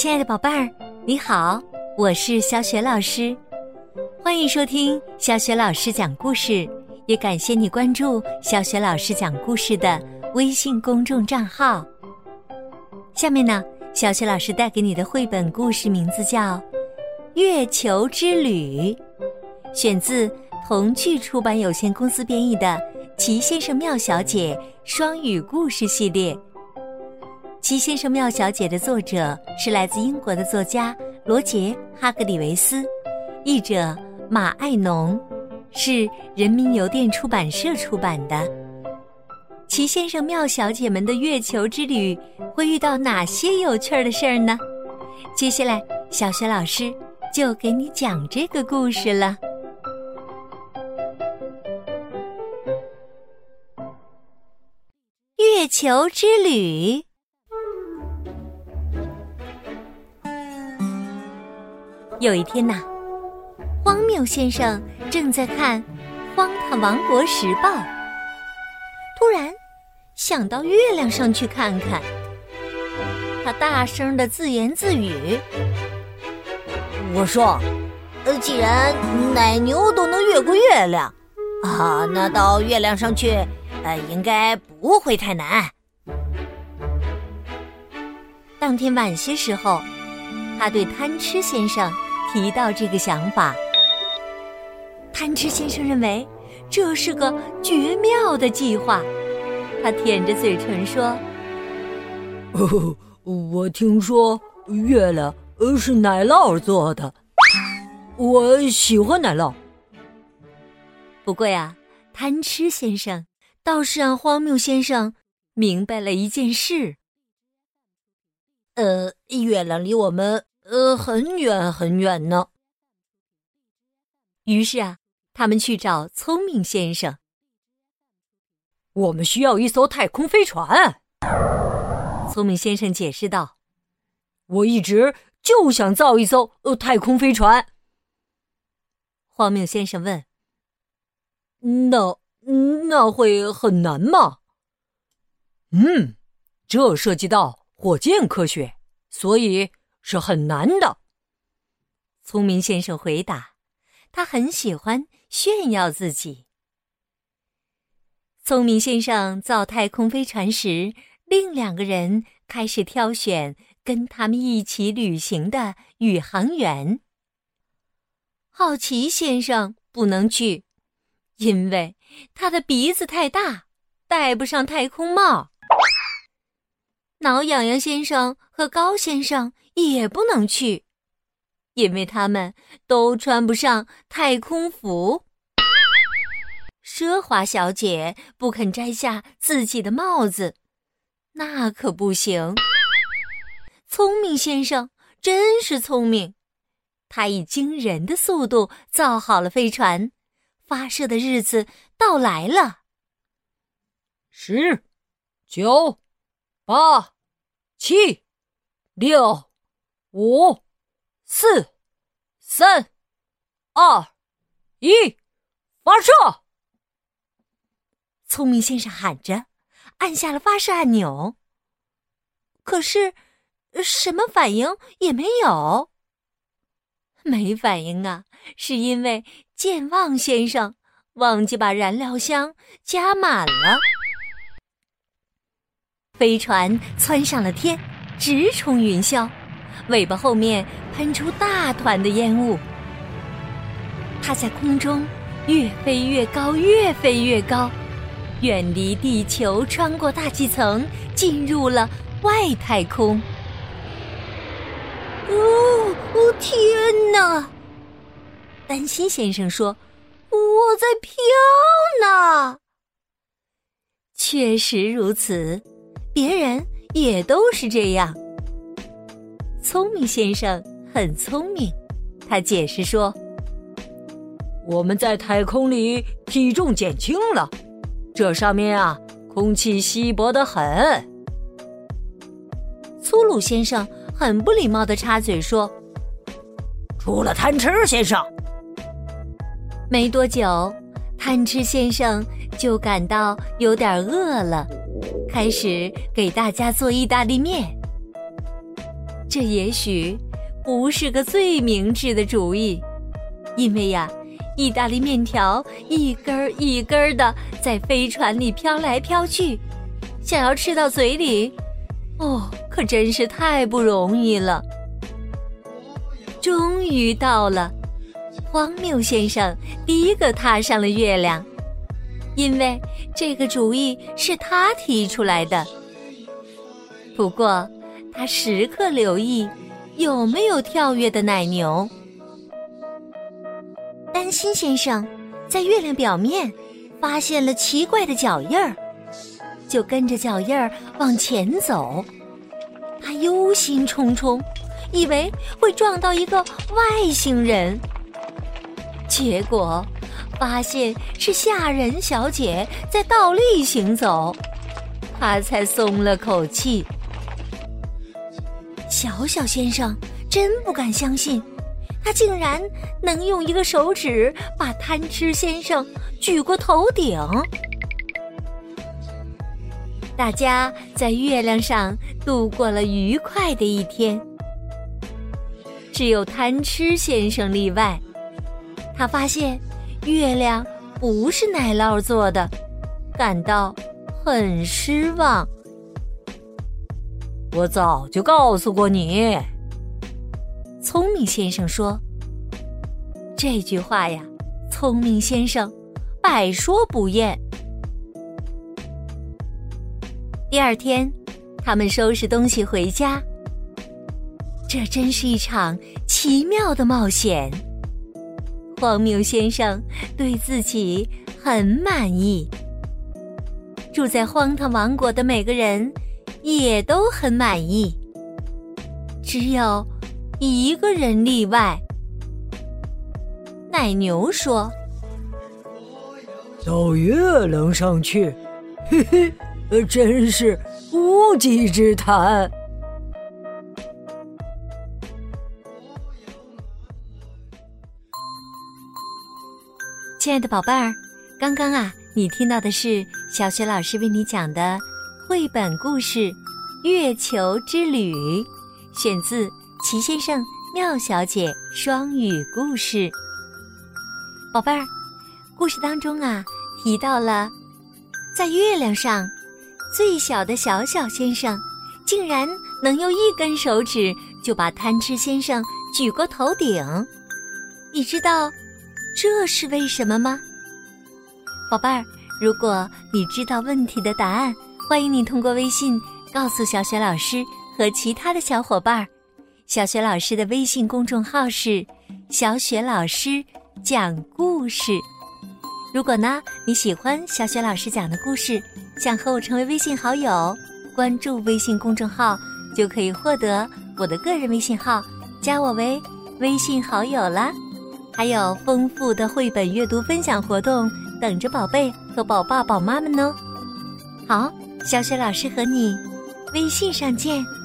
亲爱的宝贝儿，你好，我是小雪老师，欢迎收听小雪老师讲故事，也感谢你关注小雪老师讲故事的微信公众账号。下面呢，小雪老师带给你的绘本故事名字叫《月球之旅》，选自童趣出版有限公司编译的《奇先生妙小姐》双语故事系列。《奇先生妙小姐》的作者是来自英国的作家罗杰·哈格里维斯，译者马爱农，是人民邮电出版社出版的。奇先生妙小姐们的月球之旅会遇到哪些有趣的事儿呢？接下来，小学老师就给你讲这个故事了。月球之旅。有一天呐，荒谬先生正在看《荒唐王国时报》，突然想到月亮上去看看。他大声的自言自语：“我说，呃，既然奶牛都能越过月亮，啊，那到月亮上去，呃，应该不会太难。”当天晚些时候，他对贪吃先生。提到这个想法，贪吃先生认为这是个绝妙的计划。他舔着嘴唇说：“哦，我听说月亮是奶酪做的，我喜欢奶酪。不过呀，贪吃先生倒是让荒谬先生明白了一件事：呃，月亮离我们……”呃，很远很远呢。于是啊，他们去找聪明先生。我们需要一艘太空飞船。聪明先生解释道：“我一直就想造一艘呃太空飞船。”荒谬先生问：“那那会很难吗？”嗯，这涉及到火箭科学，所以。是很难的，聪明先生回答。他很喜欢炫耀自己。聪明先生造太空飞船时，另两个人开始挑选跟他们一起旅行的宇航员。好奇先生不能去，因为他的鼻子太大，戴不上太空帽。挠痒痒先生和高先生。也不能去，因为他们都穿不上太空服。奢华小姐不肯摘下自己的帽子，那可不行。聪明先生真是聪明，他以惊人的速度造好了飞船，发射的日子到来了。十、九、八、七、六。五、四、三、二、一，发射！聪明先生喊着，按下了发射按钮。可是，什么反应也没有。没反应啊，是因为健忘先生忘记把燃料箱加满了。飞船窜上了天，直冲云霄。尾巴后面喷出大团的烟雾，它在空中越飞越高，越飞越高，远离地球，穿过大气层，进入了外太空。哦哦，天哪！丹心先生说：“我在飘呢。”确实如此，别人也都是这样。聪明先生很聪明，他解释说：“我们在太空里体重减轻了，这上面啊，空气稀薄的很。”粗鲁先生很不礼貌的插嘴说：“除了贪吃先生。”没多久，贪吃先生就感到有点饿了，开始给大家做意大利面。这也许不是个最明智的主意，因为呀，意大利面条一根儿一根儿的在飞船里飘来飘去，想要吃到嘴里，哦，可真是太不容易了。终于到了，荒谬先生第一个踏上了月亮，因为这个主意是他提出来的。不过。他时刻留意有没有跳跃的奶牛。丹心先生在月亮表面发现了奇怪的脚印儿，就跟着脚印儿往前走。他忧心忡忡，以为会撞到一个外星人，结果发现是下人小姐在倒立行走，他才松了口气。小小先生真不敢相信，他竟然能用一个手指把贪吃先生举过头顶。大家在月亮上度过了愉快的一天，只有贪吃先生例外。他发现月亮不是奶酪做的，感到很失望。我早就告诉过你，聪明先生说。这句话呀，聪明先生百说不厌。第二天，他们收拾东西回家。这真是一场奇妙的冒险。荒谬先生对自己很满意。住在荒唐王国的每个人。也都很满意，只有一个人例外。奶牛说：“到月亮上去，嘿嘿，真是无稽之谈。”亲爱的宝贝儿，刚刚啊，你听到的是小雪老师为你讲的。绘本故事《月球之旅》选自《齐先生、妙小姐》双语故事。宝贝儿，故事当中啊提到了，在月亮上，最小的小小先生竟然能用一根手指就把贪吃先生举过头顶。你知道这是为什么吗？宝贝儿，如果你知道问题的答案。欢迎你通过微信告诉小雪老师和其他的小伙伴儿。小雪老师的微信公众号是“小雪老师讲故事”。如果呢你喜欢小雪老师讲的故事，想和我成为微信好友，关注微信公众号就可以获得我的个人微信号，加我为微信好友啦。还有丰富的绘本阅读分享活动等着宝贝和宝爸宝妈们呢。好。小雪老师和你微信上见。